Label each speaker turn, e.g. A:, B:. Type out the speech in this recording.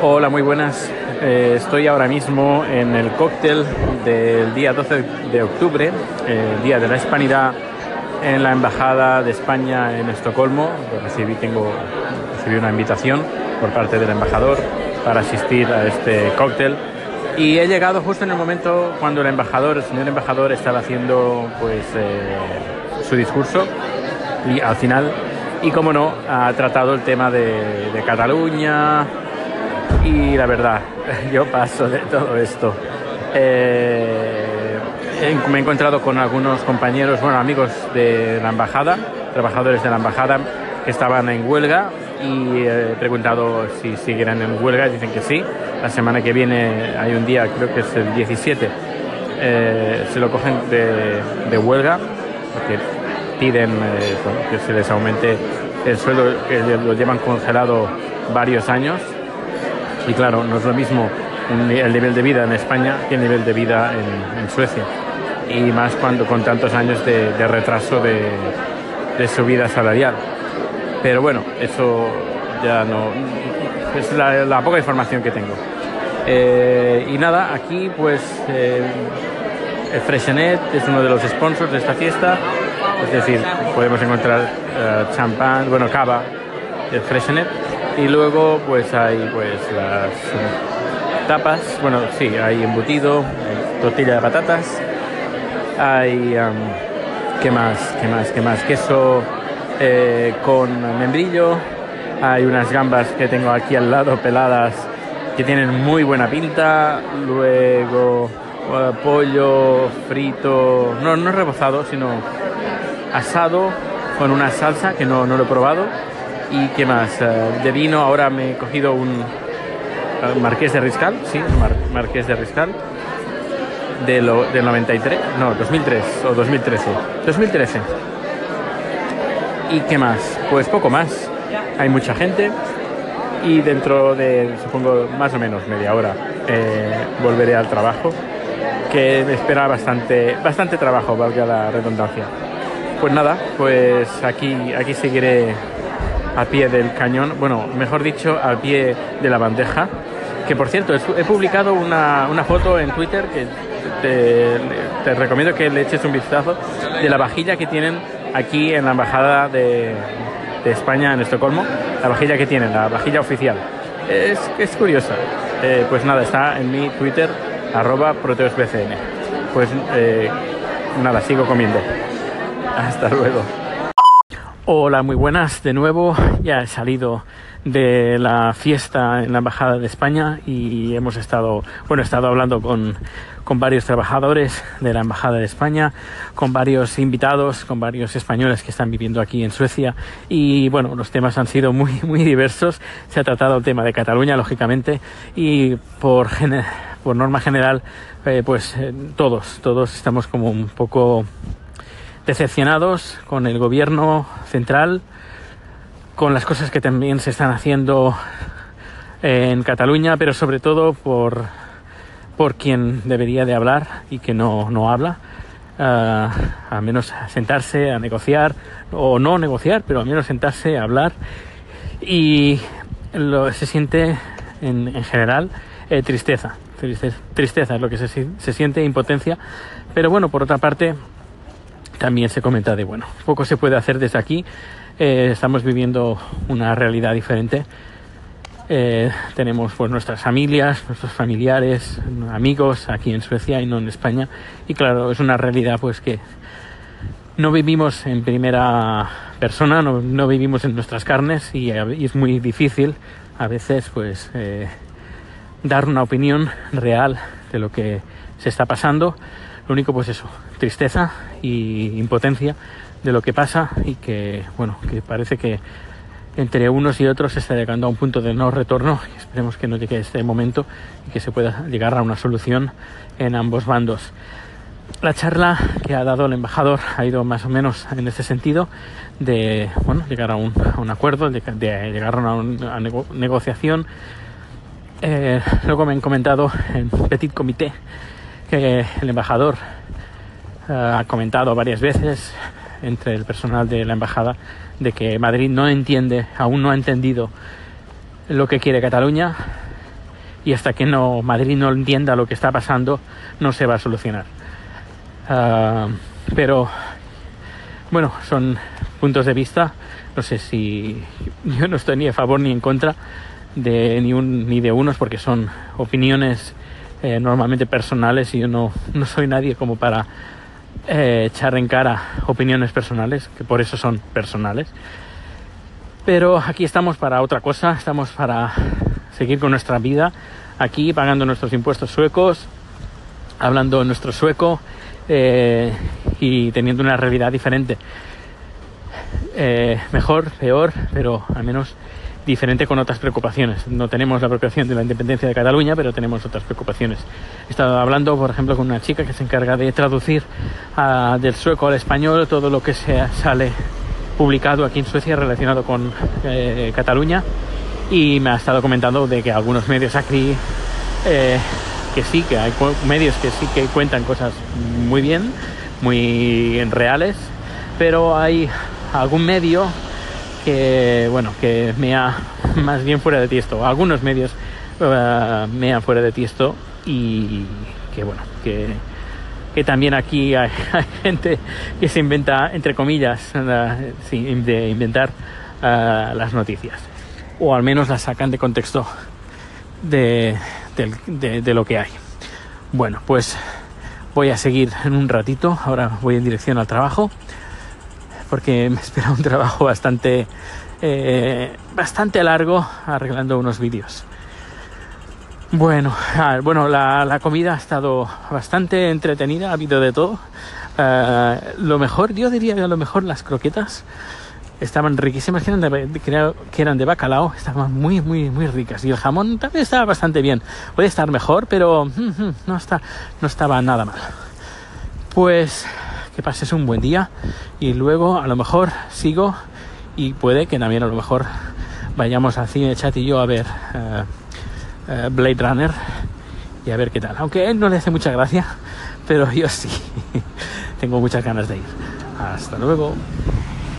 A: Hola, muy buenas. Eh, estoy ahora mismo en el cóctel del día 12 de octubre, el Día de la Hispanidad, en la Embajada de España en Estocolmo. Recibí, tengo, recibí una invitación por parte del embajador para asistir a este cóctel. Y he llegado justo en el momento cuando el embajador, el señor embajador, estaba haciendo pues, eh, su discurso y al final, y como no, ha tratado el tema de, de Cataluña, y la verdad, yo paso de todo esto. Eh, me he encontrado con algunos compañeros, bueno, amigos de la embajada, trabajadores de la embajada que estaban en huelga y he preguntado si siguen en huelga dicen que sí. La semana que viene hay un día, creo que es el 17, eh, se lo cogen de, huelga porque piden eh, que se les aumente el sueldo que lo llevan congelado varios años y claro, no es lo mismo el nivel de vida en España que el nivel de vida en, Suecia. Y más cuando con tantos años de, retraso de, de, subida salarial. Pero bueno, eso ya no. Es la, poca información que tengo. Eh, y nada, aquí pues eh, el Freshenet es uno de los sponsors de esta fiesta. Es decir, podemos encontrar eh, champán, bueno, cava, el Freshenet y luego pues hay pues las tapas, bueno, sí, hay embutido, tortilla de patatas, hay, ¿qué más? ¿Qué más? ¿Qué más? Queso eh, con membrillo, hay unas gambas que tengo aquí al lado peladas que tienen muy buena pinta, luego eh, pollo frito, no, no rebozado, sino asado con una salsa que no, no lo he probado ¿Y qué más? Eh, de vino ahora me he cogido un eh, Marqués de Riscal, sí, Marqués de Riscal, de lo, del 93, no, 2003 o 2013. 2013. ¿Y qué más? Pues poco más. Hay mucha gente y dentro de, supongo, más o menos media hora eh, volveré al trabajo, que me espera bastante, bastante trabajo, valga la redundancia. Pues nada, pues aquí, aquí seguiré a pie del cañón, bueno, mejor dicho, al pie de la bandeja. Que por cierto, he publicado una, foto en Twitter que te, recomiendo que le eches un vistazo de la vajilla que tienen aquí en la Embajada de, España en Estocolmo, la vajilla que tienen, la vajilla oficial. Es, es curiosa. Eh, pues nada, está en mi Twitter, arroba proteosbcn. Pues eh, nada, sigo comiendo. Hasta luego. Hola, muy buenas de nuevo. Ya he salido de la fiesta en la Embajada de España y hemos estado, bueno, he estado hablando con, con varios trabajadores de la Embajada de España, con varios invitados, con varios españoles que están viviendo aquí en Suecia y bueno, los temas han sido muy, muy diversos. Se ha tratado el tema de Cataluña, lógicamente, y por, por norma general, eh, pues eh, todos, todos estamos como un poco decepcionados con el gobierno central, con las cosas que también se están haciendo en Cataluña, pero sobre todo por, por quien debería de hablar y que no, no habla. Uh, a menos sentarse a negociar o no negociar, pero al menos sentarse a hablar y lo, se siente en, en general eh, tristeza, tristeza, tristeza es lo que se, se siente, impotencia, pero bueno, por otra parte, también se comenta de, bueno, poco se puede hacer desde aquí, eh, estamos viviendo una realidad diferente. Eh, tenemos pues nuestras familias, nuestros familiares, amigos aquí en Suecia y no en España. Y claro, es una realidad pues que no vivimos en primera persona, no, no vivimos en nuestras carnes y, es muy difícil a veces pues eh, dar una opinión real de lo que se está pasando. Lo único pues eso, tristeza y impotencia de lo que pasa y que, bueno, que parece que entre unos y otros se está llegando a un punto de no retorno esperemos que no llegue este momento y que se pueda llegar a una solución en ambos bandos. La charla que ha dado el embajador ha ido más o menos en ese sentido de bueno, llegar a un, acuerdo, de, llegar a una, negociación. Eh, luego me han comentado en Petit Comité que el embajador ha comentado varias veces entre el personal de la embajada de que Madrid no entiende, aún no ha entendido lo que quiere Cataluña y hasta que no Madrid no entienda lo que está pasando no se va a solucionar. Ah, pero bueno, son puntos de vista. No sé si yo no estoy ni a favor ni en contra de ni, un, ni de unos porque son opiniones eh, normalmente personales y yo no, no soy nadie como para eh, echar en cara opiniones personales, que por eso son personales. Pero aquí estamos para otra cosa, estamos para seguir con nuestra vida aquí, pagando nuestros impuestos suecos, hablando nuestro sueco eh, y teniendo una realidad diferente. Eh, mejor, peor, pero al menos diferente con otras preocupaciones. No tenemos la preocupación de la independencia de Cataluña, pero tenemos otras preocupaciones. He estado hablando, por ejemplo, con una chica que se encarga de traducir uh, del sueco al español todo lo que se sale publicado aquí en Suecia relacionado con eh, Cataluña y me ha estado comentando de que algunos medios aquí eh, que sí, que hay medios que sí que cuentan cosas muy bien, muy reales, pero hay algún medio que bueno que me ha más bien fuera de tiesto algunos medios uh, me han fuera de tiesto y que bueno que, también aquí hay, gente que se inventa entre comillas uh, de inventar uh, las noticias. O al menos las sacan de contexto de lo que hay. Bueno pues voy a seguir en un ratito. Ahora voy en dirección al trabajo porque me espera un trabajo bastante, eh, bastante largo arreglando unos vídeos. Bueno, ah, bueno la, comida ha estado bastante entretenida, ha habido de todo. Uh, lo mejor, yo diría que lo mejor las croquetas estaban riquísimas, que eran, de, que eran de bacalao, estaban muy, muy, muy ricas. Y el jamón también estaba bastante bien. Puede estar mejor, pero mm, no, está, no estaba nada mal. Pues que pases un buen día y luego a lo mejor sigo y puede que también a lo mejor vayamos al cine chat y yo a ver uh, uh, Blade Runner y a ver qué tal. Aunque él no le hace mucha gracia, pero yo sí. Tengo muchas ganas de ir. Hasta luego.